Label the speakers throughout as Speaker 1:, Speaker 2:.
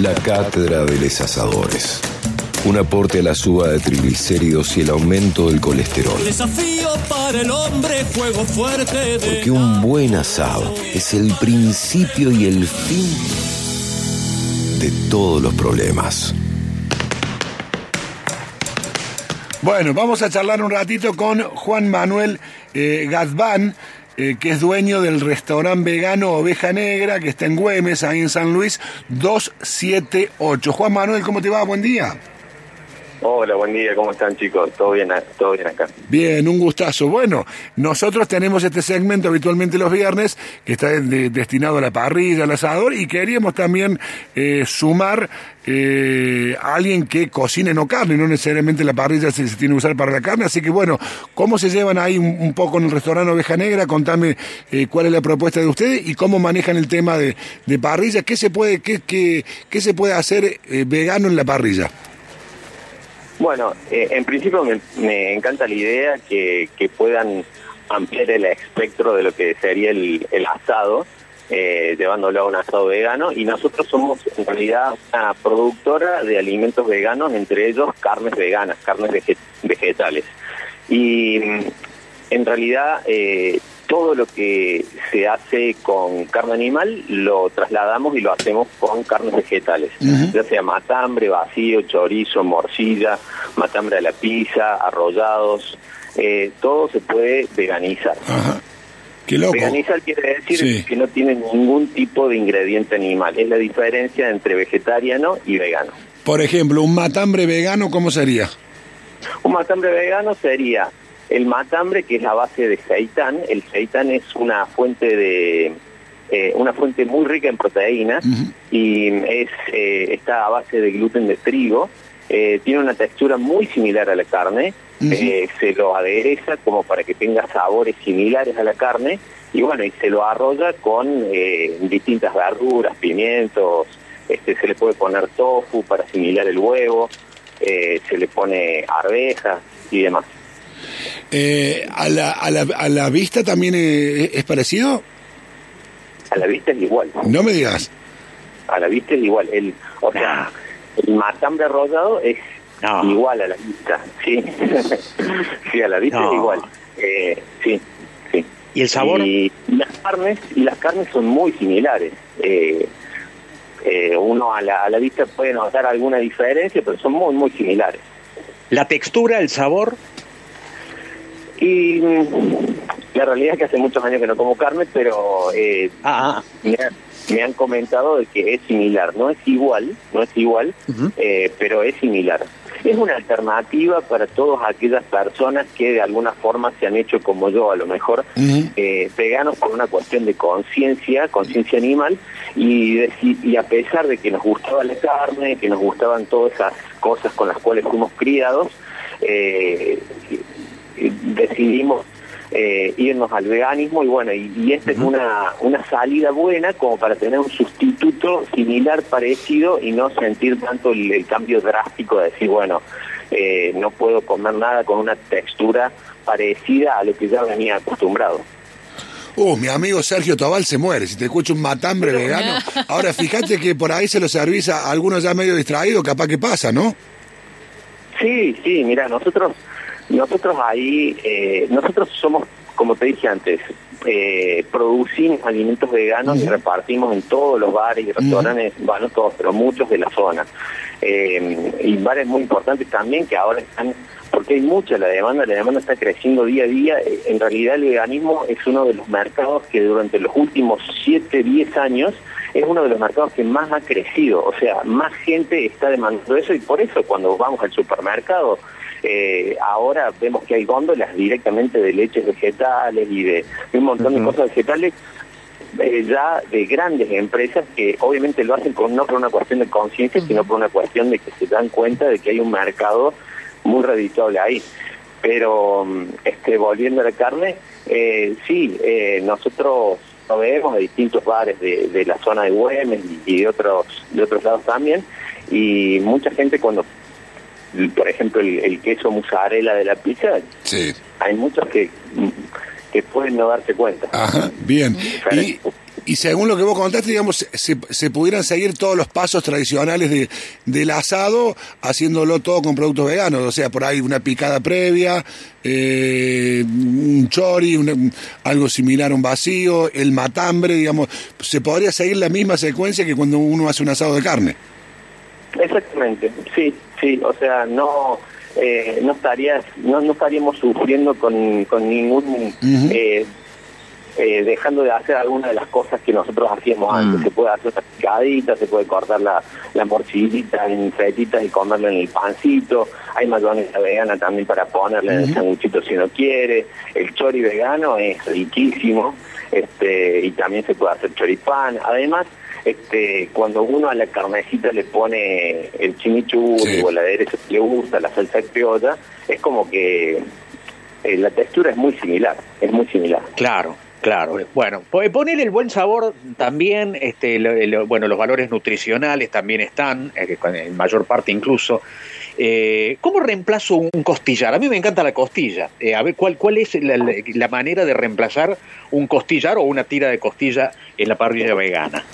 Speaker 1: La cátedra de los asadores. Un aporte a la suba de triglicéridos y el aumento del colesterol.
Speaker 2: Desafío para el hombre, juego fuerte de...
Speaker 1: Porque un buen asado es el principio y el fin de todos los problemas.
Speaker 3: Bueno, vamos a charlar un ratito con Juan Manuel eh, Gazbán, eh, que es dueño del restaurante vegano Oveja Negra, que está en Güemes, ahí en San Luis, 278. Juan Manuel, ¿cómo te va? Buen día.
Speaker 4: Hola, buen día, ¿cómo están chicos? ¿Todo bien, todo bien acá?
Speaker 3: Bien, un gustazo. Bueno, nosotros tenemos este segmento habitualmente los viernes que está de- destinado a la parrilla, al asador, y queríamos también eh, sumar eh, a alguien que cocine no carne, no necesariamente la parrilla se, se tiene que usar para la carne, así que bueno, ¿cómo se llevan ahí un, un poco en el restaurante Oveja Negra? Contame eh, cuál es la propuesta de ustedes y cómo manejan el tema de, de parrilla, qué se puede, qué, qué, qué se puede hacer eh, vegano en la parrilla.
Speaker 4: Bueno, eh, en principio me, encanta la idea que, puedan ampliar el espectro de lo que sería el, asado, eh, llevándolo a un asado vegano, y nosotros somos en realidad una productora de alimentos veganos, entre ellos carnes veganas, carnes vege- vegetales. Y en realidad eh, todo lo que se hace con carne animal lo trasladamos y lo hacemos con carnes vegetales, ya sea matambre, vacío, chorizo, morcilla, matambre a la pizza, arrollados, eh, todo se puede veganizar.
Speaker 3: Ajá. Qué loco.
Speaker 4: Veganizar quiere decir
Speaker 3: Sí.
Speaker 4: que no tiene ningún tipo de ingrediente animal, es la diferencia entre vegetariano y vegano.
Speaker 3: Por ejemplo, un matambre vegano, ¿cómo sería?
Speaker 4: Un matambre vegano sería el matambre que es la base de seitán. El seitán es una fuente de eh, una fuente muy rica en proteínas y es eh, está a base de gluten de trigo. Eh, tiene una textura muy similar a la carne. Se lo adereza como para que tenga sabores similares a la carne y bueno y se lo arrolla con distintas verduras, pimientos. Este, se le puede poner tofu para asimilar el huevo. se le pone arvejas y demás.
Speaker 3: Eh, a, la, a, la, ¿A la vista también eh, es parecido?
Speaker 4: A la vista es igual.
Speaker 3: No me digas.
Speaker 4: A la vista es igual. El, o sea, el matambre arrollado es
Speaker 5: No.
Speaker 4: igual a la vista. Sí, sí a la vista
Speaker 5: No.
Speaker 4: es igual. Eh, sí, sí.
Speaker 5: ¿Y el sabor?
Speaker 4: Y las carnes, y las carnes son muy similares. Eh, eh, uno a la, a la vista puede notar alguna diferencia, pero son muy, muy similares.
Speaker 5: La textura, el sabor,
Speaker 4: Y mm, la realidad es que hace muchos años que no como carne, pero eh,
Speaker 5: ah, ah,
Speaker 4: me, han- me han comentado de que es similar. No es igual, no es igual, eh, pero es similar. Es una alternativa para todas aquellas personas que de alguna forma se han hecho como yo, a lo mejor eh, veganos por una cuestión de conciencia, conciencia animal, y, deci- y a pesar de que nos gustaba la carne, que nos gustaban todas esas cosas con las cuales fuimos criados, eh, decidimos eh, irnos al veganismo y bueno, y, y esta es una, una salida buena como para tener un sustituto similar, parecido y no sentir tanto el, el cambio drástico de decir, bueno, eh, no puedo comer nada con una textura parecida a lo que ya venía acostumbrado.
Speaker 3: Uh, mi amigo Sergio Tobal se muere si te escucha un matambre vegano. Ahora, fíjate que por ahí se lo servís a algunos ya medio distraídos, capaz que pasa, ¿no?
Speaker 4: Sí, sí, mira, nosotros, nosotros ahí, eh, nosotros somos, como te dije antes, eh, producimos alimentos veganos y repartimos en todos los bares y restaurantes, bueno, no todos, pero muchos de la zona. Eh, y bares muy importantes también que ahora están, porque hay mucha la demanda, la demanda está creciendo día a día. En realidad el veganismo es uno de los mercados que durante los últimos 7, 10 años es uno de los mercados que más ha crecido, o sea, más gente está demandando eso y por eso cuando vamos al supermercado eh, ahora vemos que hay góndolas directamente de leches vegetales y de, de un montón de cosas vegetales eh, ya de grandes empresas que obviamente lo hacen con, no por una cuestión de conciencia, sino por una cuestión de que se dan cuenta de que hay un mercado muy redituable ahí. Pero mm, este volviendo a la carne, eh, sí, eh, nosotros proveemos a distintos bares de, de la zona de Güemes y de otros de otros lados también y mucha gente cuando por ejemplo el, el queso mozzarella de la pizza
Speaker 3: Sí.
Speaker 4: hay muchos que que pueden no darse cuenta
Speaker 3: Ajá, bien. Y, y según lo que vos contaste, digamos, se, se pudieran seguir todos los pasos tradicionales de, del asado, haciéndolo todo con productos veganos. O sea, por ahí una picada previa, eh, un chori, un- algo similar a un vacío, el matambre, digamos. Se podría seguir la misma secuencia que cuando uno hace un asado de carne.
Speaker 4: Exactamente, sí, sí, o sea, no eh, no estarías, no, no estaríamos sufriendo con, con ningún eh, eh, dejando de hacer alguna de las cosas que nosotros hacíamos antes. Se puede hacer una picadita, se puede cortar la, la morcillita en fetitas y comerla en el pancito. Hay mayonesa vegana también para ponerle en el sanguchito si uno quiere. El chori vegano es riquísimo este y también se puede hacer choripán. Además, este cuando uno a la carnecita le pone el chimichurri
Speaker 3: Sí.
Speaker 4: o el aderezo que le gusta, la salsa criolla, es como que eh, la textura es muy similar, es muy similar.
Speaker 5: Claro, claro. Bueno, po- poner el buen sabor también, este, lo- lo- bueno, los valores nutricionales también están, eh, en mayor parte incluso. Eh, ¿Cómo reemplazo un costillar? A mí me encanta la costilla. Eh, a ver, ¿cuál, cuál es la manera de reemplazar un costillar o una tira de costilla en la parrilla vegana?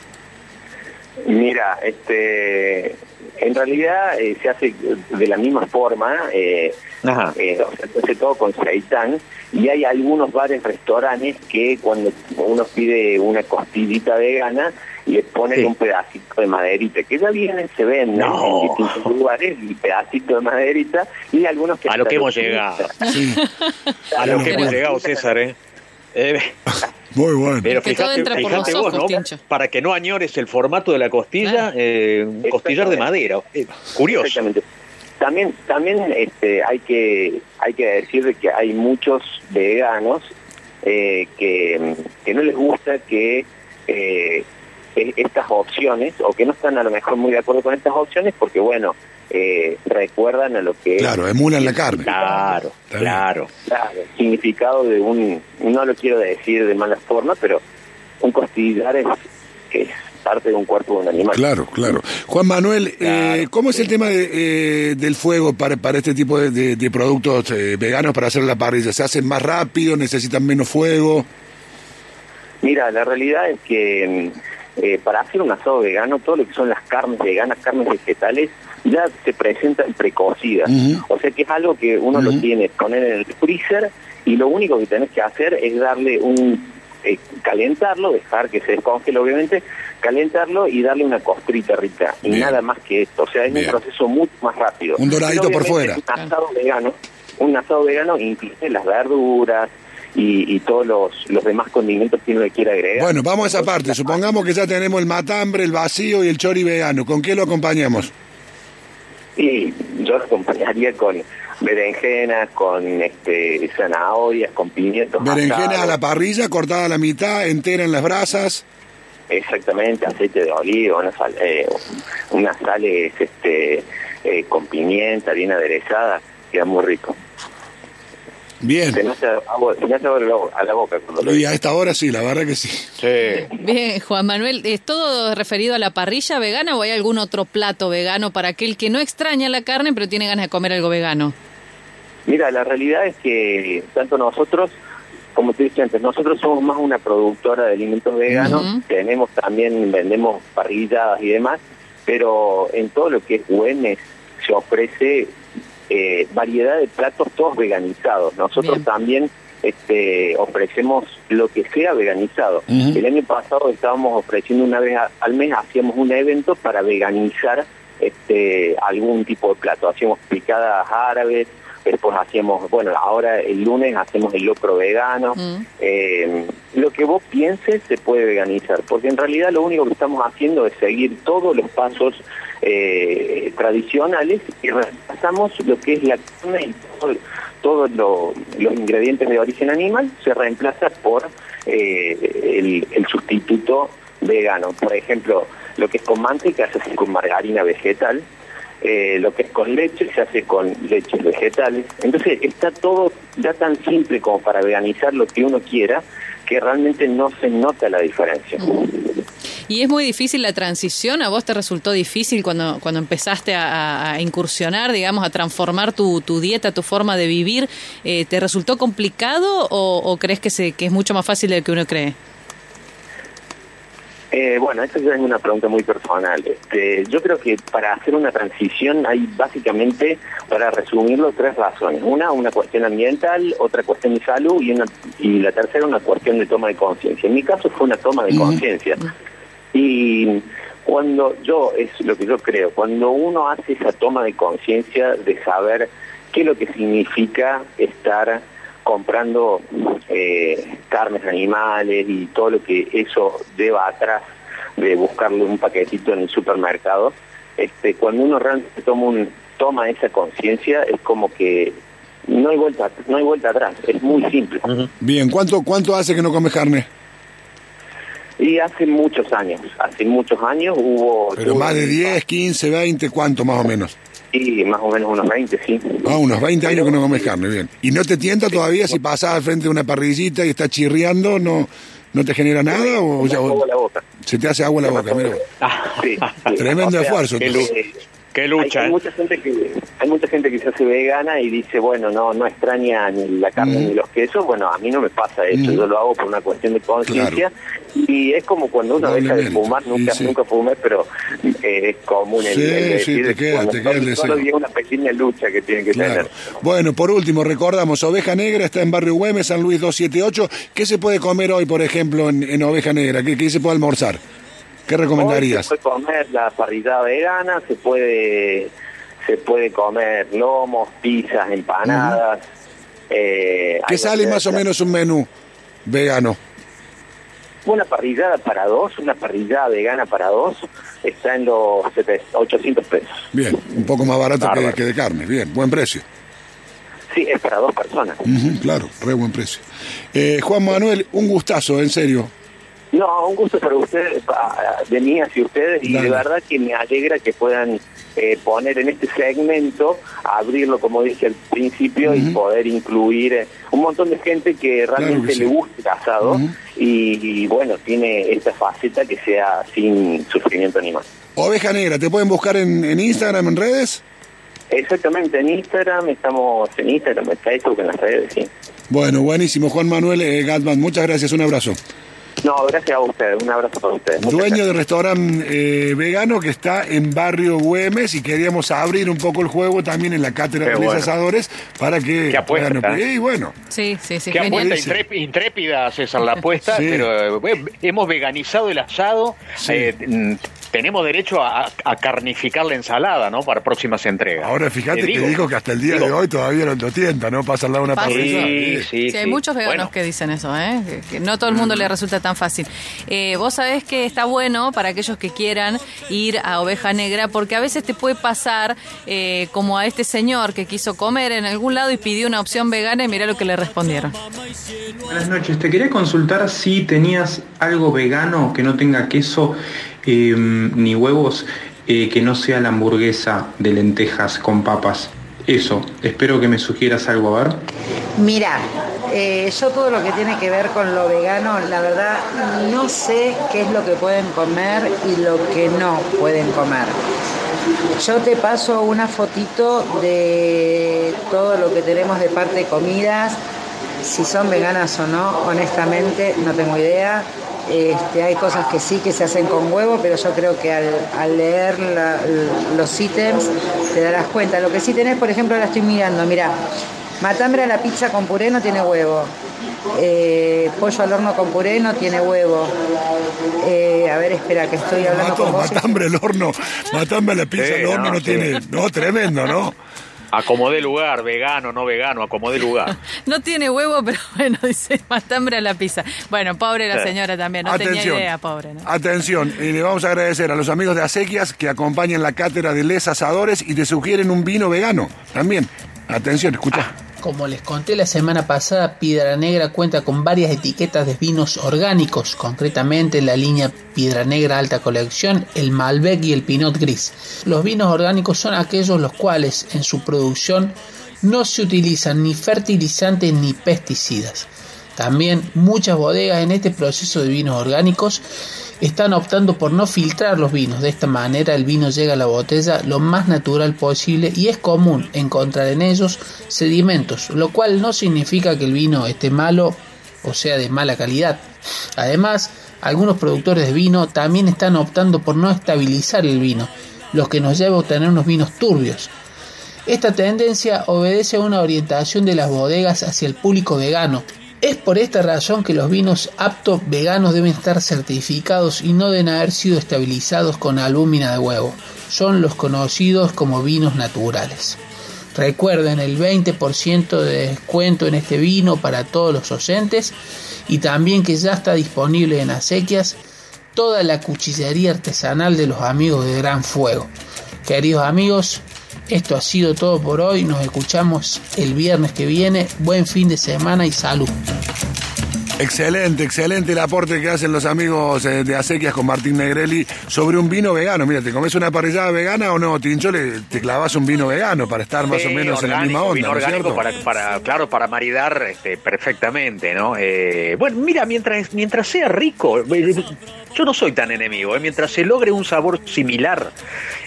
Speaker 4: Mira, este, en realidad eh, se hace de la misma forma, eh,
Speaker 5: Ajá.
Speaker 4: eh, o sea, se hace todo con seitán y hay algunos bares, restaurantes que cuando uno pide una costillita vegana le ponen
Speaker 5: Sí.
Speaker 4: un pedacito de maderita, que ya vienen, se venden
Speaker 5: No.
Speaker 4: en distintos lugares, y pedacito de maderita y algunos que...
Speaker 5: A lo que hemos llegado.
Speaker 3: Sí,
Speaker 5: A lo que hemos llegado, César, ¿eh? Eh,
Speaker 3: muy bueno.
Speaker 5: Pero
Speaker 6: Que todo
Speaker 5: fíjate,
Speaker 6: entra por
Speaker 5: fíjate
Speaker 6: los
Speaker 5: vos,
Speaker 6: ojos,
Speaker 5: ¿no? Para que no añores el formato de la costilla,
Speaker 6: Claro.
Speaker 5: eh, un costillar de madera. Eh, curioso.
Speaker 4: Exactamente. También, también este, hay que hay que decir de que hay muchos veganos eh, que, que no les gusta que eh, e- estas opciones o que no están a lo mejor muy de acuerdo con estas opciones porque bueno eh, recuerdan a lo que
Speaker 3: Claro, emulan la carne.
Speaker 5: Claro, claro.
Speaker 4: claro, el significado de un no lo quiero decir de mala forma pero un costillar es es parte de un cuerpo de un animal
Speaker 3: Claro, claro. Juan Manuel, eh, ¿cómo es el tema de, eh, del fuego para, para este tipo de, de- de productos eh, veganos para hacer la parrilla? ¿Se hacen más rápido? ¿Necesitan menos fuego?
Speaker 4: Mira, la realidad es que mm, eh, para hacer un asado vegano, todo lo que son las carnes veganas, carnes vegetales, ya se presentan precocidas.
Speaker 3: Ujú.
Speaker 4: O sea que es algo que uno lo tiene, poner en el freezer y lo único que tenés que hacer es darle un... eh, calentarlo, dejar que se descongele obviamente, calentarlo y darle una costrita rica. Y
Speaker 3: Bien.
Speaker 4: nada más que esto. O sea, es
Speaker 3: Bien.
Speaker 4: un proceso mucho más rápido.
Speaker 3: Un doradito por fuera.
Speaker 4: Un asado vegano, un asado vegano incluye las verduras, y, y todos los, los demás condimentos que uno le quiera agregar.
Speaker 3: Bueno, vamos a esa parte. Supongamos que ya tenemos el matambre, el vacío y el chori vegano. ¿Con qué lo acompañamos?
Speaker 4: Y yo acompañaría con berenjenas, con este zanahorias, con pimientos.
Speaker 3: Berenjena a la parrilla, cortada a la mitad, entera en las brasas.
Speaker 4: Exactamente, aceite de oliva, una sal, eh, unas sales este, eh, con pimienta bien aderezada, queda muy rico.
Speaker 3: Bien.
Speaker 4: Se me hace agua, se me hace agua a la- boca cuando lo
Speaker 3: Y
Speaker 4: digo.
Speaker 3: a esta hora sí, la verdad que sí.
Speaker 5: Sí.
Speaker 6: Bien, Juan Manuel, ¿es todo referido a la parrilla vegana o hay algún otro plato vegano para aquel que no extraña la carne pero tiene ganas de comer algo vegano?
Speaker 4: Mira, la realidad es que tanto nosotros, como te dije antes, nosotros somos más una productora de alimentos veganos, tenemos también, vendemos parrilladas y demás, pero en todo lo que es Güemes se ofrece eh, variedad de platos todos veganizados. Nosotros
Speaker 6: Bien.
Speaker 4: también este, ofrecemos lo que sea veganizado. El año pasado estábamos ofreciendo una vez a- al mes, hacíamos un evento para veganizar este, algún tipo de plato. Hacíamos picadas árabes, después hacíamos, bueno, ahora el lunes hacemos el locro vegano.
Speaker 6: Mm.
Speaker 4: Eh, lo que vos pienses se puede veganizar, porque en realidad lo único que estamos haciendo es seguir todos los pasos eh, tradicionales y reemplazamos lo que es la carne y todo- todos lo- los ingredientes de origen animal se reemplaza por eh, el, el sustituto vegano. Por ejemplo, lo que es con manteca se hace con margarina vegetal, eh, lo que es con leche se hace con leches vegetales. Entonces está todo ya tan simple como para veganizar lo que uno quiera que realmente no se nota la diferencia.
Speaker 6: ¿Y es muy difícil la transición? ¿A vos te resultó difícil cuando, cuando empezaste a, incursionar, digamos, a transformar tu, tu dieta, tu forma de vivir? Eh, ¿Te resultó complicado o, o crees que, se, que es mucho más fácil de lo que uno cree?
Speaker 4: Eh, bueno, esa es una pregunta muy personal. Este, yo creo que para hacer una transición hay básicamente, para resumirlo, tres razones. Una, una cuestión ambiental, otra cuestión de salud y, una, y la tercera, una cuestión de toma de conciencia. En mi caso fue una toma de conciencia. Y cuando yo, es lo que yo creo, cuando uno hace esa toma de conciencia de saber qué es lo que significa estar comprando eh, carnes animales y todo lo que eso lleva atrás de buscarle un paquetito en el supermercado, este, cuando uno realmente toma, un, toma esa conciencia es como que no hay vuelta no hay vuelta atrás, es muy simple.
Speaker 3: Bien, ¿cuánto cuánto hace que no comes carne?
Speaker 4: Y hace muchos años, hace muchos años hubo...
Speaker 3: Pero más de 10, 15, 20, ¿cuánto más o menos?
Speaker 4: Sí, más o menos unos 20, sí.
Speaker 3: Ah, unos 20 años que no comes carne, bien. ¿Y no te tienta todavía si pasas al frente de una parrillita y está chirriando, no no te genera nada o,
Speaker 4: la boca.
Speaker 3: se te hace agua la boca? Mira.
Speaker 4: Sí,
Speaker 3: Tremendo esfuerzo.
Speaker 5: Qué lucha.
Speaker 4: Hay,
Speaker 5: ¿eh?
Speaker 4: mucha gente que hay mucha gente que se hace vegana y dice, bueno, no no extraña ni la carne ni los quesos. Bueno, a mí no me pasa eso. Yo lo hago por una cuestión de conciencia y es como cuando uno deja de fumar, nunca nunca fumé, pero eh, es común el,
Speaker 3: Sí,
Speaker 4: el
Speaker 3: sí,
Speaker 4: decir
Speaker 3: te queda,
Speaker 4: cuando
Speaker 3: te queda el
Speaker 4: solo-
Speaker 3: deseo.
Speaker 4: solo hay una pequeña lucha que tiene que tener.
Speaker 3: Bueno, por último, recordamos, Oveja Negra está en Barrio Güemes, San Luis 278. ¿Qué se puede comer hoy, por ejemplo, en, en Oveja Negra? ¿Qué, qué se puede almorzar? ¿Qué recomendarías?
Speaker 4: Hoy se puede comer la parrillada vegana, se puede se puede comer lomos, pizzas, empanadas. eh,
Speaker 3: ¿Qué sale más o menos un menú vegano?
Speaker 4: Una parrillada para dos, una parrillada vegana para dos, está en los 700, 800 pesos.
Speaker 3: Bien, un poco más barato que, que de carne. Bien, buen precio.
Speaker 4: Sí, es para dos personas.
Speaker 3: Claro, re buen precio. Eh, Juan Manuel, un gustazo, en serio.
Speaker 4: No, un gusto para ustedes, de mí hacia ustedes, y
Speaker 3: Dale.
Speaker 4: de verdad que me alegra que puedan eh, poner en este segmento, abrirlo como dije al principio y poder incluir eh, un montón de gente que realmente
Speaker 3: que sí.
Speaker 4: le gusta el asado
Speaker 3: Ujú.
Speaker 4: y, y, bueno, tiene esta faceta que sea sin sufrimiento animal.
Speaker 3: Oveja Negra, ¿te pueden buscar en, en Instagram, en redes?
Speaker 4: Exactamente, en Instagram, estamos en Instagram, en Facebook, en las redes, sí.
Speaker 3: Bueno, buenísimo. Juan Manuel eh, Gatman, muchas gracias, un abrazo.
Speaker 4: No, gracias a ustedes, un abrazo para ustedes. Muchas
Speaker 3: Dueño
Speaker 4: gracias.
Speaker 3: de restaurante eh, vegano que está en Barrio Güemes y queríamos abrir un poco el juego también en la cátedra
Speaker 5: Qué
Speaker 3: de los
Speaker 5: bueno.
Speaker 3: asadores para que
Speaker 5: Qué apuesta,
Speaker 3: puedan-
Speaker 5: ¿eh?
Speaker 3: y bueno,
Speaker 6: Sí, sí, sí.
Speaker 5: Qué apuesta intrépida, César, la apuesta,
Speaker 3: Sí.
Speaker 5: pero eh, hemos veganizado el asado.
Speaker 3: Sí.
Speaker 5: Tenemos derecho a, a carnificar la ensalada, ¿no? Para próximas entregas.
Speaker 3: ahora fíjate
Speaker 5: Te
Speaker 3: que digo que hasta el día
Speaker 5: digo,
Speaker 3: de hoy todavía no lo tienta, ¿no? Pasa al lado de una parrilla.
Speaker 5: Sí, sí,
Speaker 6: Sí, hay
Speaker 5: sí.
Speaker 6: muchos veganos
Speaker 5: Bueno,
Speaker 6: que dicen eso, ¿eh? que, que no todo el mundo le resulta tan fácil. Eh, vos sabés que está bueno para aquellos que quieran ir a Oveja Negra, porque a veces te puede pasar eh, como a este señor que quiso comer en algún lado y pidió una opción vegana y mirá lo que le respondieron.
Speaker 7: Buenas noches, te quería consultar si tenías algo vegano que no tenga queso eh, ni huevos, eh, que no sea la hamburguesa de lentejas con papas. Eso, espero que me sugieras algo, a ver.
Speaker 8: Mira, eh, yo todo lo que tiene que ver con lo vegano, la verdad, no sé qué es lo que pueden comer y lo que no pueden comer. Yo te paso una fotito de todo lo que tenemos de parte de comidas, si son veganas o no, honestamente no tengo idea. Este, hay cosas que sí que se hacen con huevo, pero yo creo que al, al leer la- los ítems te darás cuenta. Lo que sí tenés, por ejemplo, ahora estoy mirando, mira, matambre a la pizza con puré no tiene huevo. Eh, pollo al horno con puré no tiene huevo. Eh, a ver, espera, que estoy hablando
Speaker 3: Mato,
Speaker 8: con vos.
Speaker 3: matambre al horno, matambre a la pizza
Speaker 5: Sí,
Speaker 3: al horno
Speaker 5: no,
Speaker 3: no,
Speaker 5: sí.
Speaker 3: tiene, no, tremendo, ¿no?
Speaker 5: Acomodé lugar, vegano, no vegano, acomodé lugar.
Speaker 6: No tiene huevo, pero bueno, dice matambre a la pizza. Bueno, pobre la señora también, no tenía idea, pobre. ¿no?
Speaker 3: Atención, y le vamos a agradecer a los amigos de Acequias que acompañan la cátedra de Les Asadores y te sugieren un vino vegano también. Atención, escucha.
Speaker 9: Como les conté la semana pasada, Piedra Negra cuenta con varias etiquetas de vinos orgánicos, concretamente la línea Piedra Negra Alta Colección, el Malbec y el Pinot Gris. Los vinos orgánicos son aquellos los cuales en su producción no se utilizan ni fertilizantes ni pesticidas. También muchas bodegas en este proceso de vinos orgánicos están optando por no filtrar los vinos. De esta manera el vino llega a la botella lo más natural posible y es común encontrar en ellos sedimentos, lo cual no significa que el vino esté malo o sea de mala calidad. Además, Algunos productores de vino también están optando por no estabilizar el vino, lo que nos lleva a obtener unos vinos turbios. Esta tendencia obedece a una orientación de las bodegas hacia el público vegano. Es por esta razón que los vinos aptos veganos deben estar certificados y no deben haber sido estabilizados con albúmina de huevo. Son los conocidos como vinos naturales. Recuerden el 20% de descuento en este vino para todos los oyentes y también que ya está disponible en acequias toda la cuchillería artesanal de los amigos de Gran Fuego. Queridos amigos, esto ha sido todo por hoy. Nos escuchamos el viernes que viene. Buen fin de semana y salud.
Speaker 3: Excelente, excelente el aporte que hacen los amigos eh, de Acequias con Martín Negrelli sobre un vino vegano. Mira, ¿te comes una parrillada vegana o no, Tincho? Le, te clavas un vino vegano para estar más o menos en la misma onda.
Speaker 5: Vino
Speaker 3: ¿no
Speaker 5: orgánico para, para, claro, para maridar este, perfectamente, ¿no? Eh, bueno, mira, mientras, mientras sea rico, eh, yo no soy tan enemigo, ¿eh? mientras se logre un sabor similar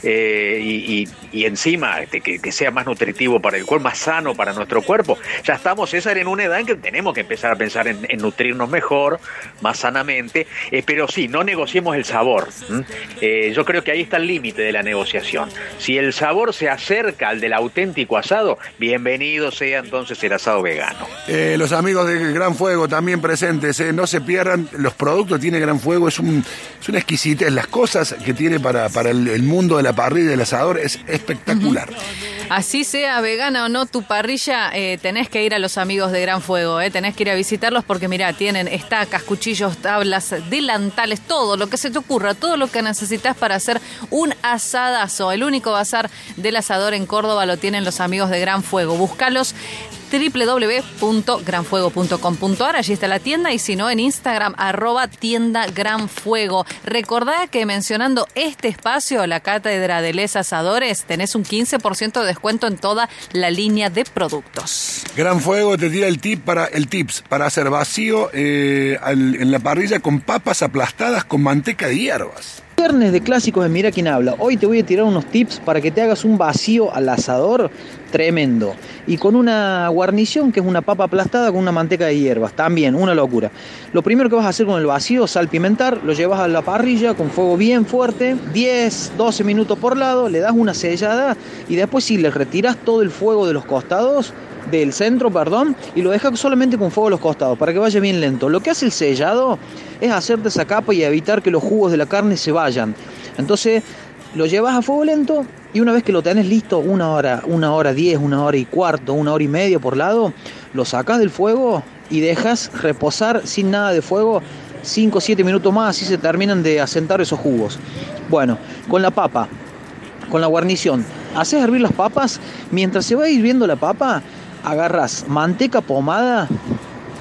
Speaker 5: eh, y, y- y encima este, que, que sea más nutritivo para el cuerpo, más sano para nuestro cuerpo, ya estamos, César, en una edad en que tenemos que empezar a pensar en, en nutrirnos mejor, más sanamente, eh, pero sí, no negociemos el sabor. Eh, yo creo que ahí está el límite de la negociación. Si el sabor se acerca al del auténtico asado, bienvenido sea entonces el asado vegano.
Speaker 3: Eh, los amigos de Gran Fuego también presentes, eh, no se pierdan, los productos que tiene Gran Fuego, es, un, es una exquisitez, las cosas que tiene para, para el, el mundo de la parrilla y del asador es espectacular.
Speaker 6: Así sea vegana o no tu parrilla, eh, tenés que ir a los amigos de Gran Fuego, eh, tenés que ir a visitarlos porque mirá, tienen estacas, cuchillos, tablas, delantales, todo lo que se te ocurra, todo lo que necesitas para hacer un asadazo. El único bazar del asador en Córdoba lo tienen los amigos de Gran Fuego. Búscalos www.granfuego.com.ar, allí está la tienda y si no en Instagram arroba tienda Gran Fuego. Recordá que mencionando este espacio, la cátedra de Les Asadores, tenés un 15% de descuento en toda la línea de productos.
Speaker 3: Gran Fuego te tira el tip para el tips para hacer vacío eh, en la parrilla con papas aplastadas con manteca de hierbas.
Speaker 10: Viernes de clásicos de Mira quién habla. Hoy te voy a tirar unos tips para que te hagas un vacío al asador tremendo. Y con una guarnición que es una papa aplastada con una manteca de hierbas. También, una locura. Lo primero que vas a hacer con el vacío, salpimentar, lo llevas a la parrilla con fuego bien fuerte, 10, 12 minutos por lado, le das una sellada y después si le retiras todo el fuego de los costados, del centro, perdón, y lo dejas solamente con fuego a los costados para que vaya bien lento. Lo que hace el sellado es hacerte esa capa y evitar que los jugos de la carne se vayan. Entonces lo llevas a fuego lento y una vez que lo tenés listo, una hora, una hora diez, una hora y cuarto, una hora y media por lado, lo sacas del fuego y dejas reposar sin nada de fuego 5 o 7 minutos más, así se terminan de asentar esos jugos. Bueno, con la papa, con la guarnición, haces hervir las papas, mientras se va hirviendo la papa, agarras manteca pomada,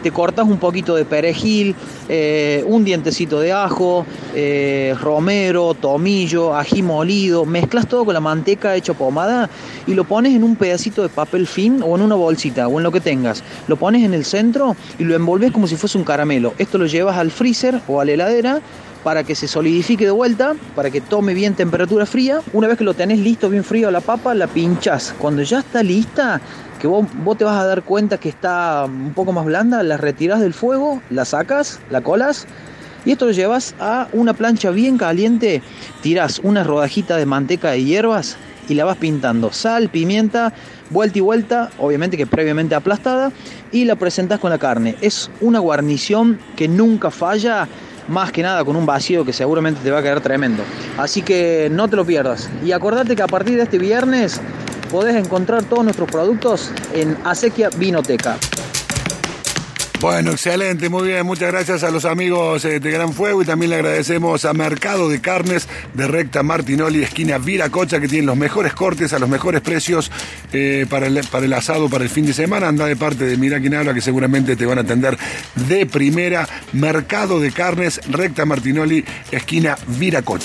Speaker 10: te cortas un poquito de perejil, eh, un dientecito de ajo, eh, romero, tomillo, ají molido, mezclas todo con la manteca hecha pomada y lo pones en un pedacito de papel fin o en una bolsita o en lo que tengas. Lo pones en el centro y lo envolves como si fuese un caramelo. Esto lo llevas al freezer o a la heladera para que se solidifique de vuelta, para que tome bien temperatura fría. Una vez que lo tenés listo, bien frío la papa, la pinchás. Cuando ya está lista, que vos, vos te vas a dar cuenta que está un poco más blanda, la retirás del fuego, la sacas, la colas. Y esto lo llevas a una plancha bien caliente, tirás una rodajita de manteca de hierbas y la vas pintando. Sal, pimienta, vuelta y vuelta, obviamente que previamente aplastada, y la presentás con la carne. Es una guarnición que nunca falla, más que nada con un vacío que seguramente te va a quedar tremendo. Así que no te lo pierdas. Y acordate que a partir de este viernes podés encontrar todos nuestros productos en Acequia Vinoteca.
Speaker 3: Bueno, excelente, muy bien. Muchas gracias a los amigos eh, de Gran Fuego y también le agradecemos a Mercado de Carnes de Recta Martinoli, esquina Viracocha, que tienen los mejores cortes a los mejores precios eh, para, el, para el asado, para el fin de semana. Anda de parte de Mira quien habla, que seguramente te van a atender de primera. Mercado de Carnes, Recta Martinoli, esquina Viracocha.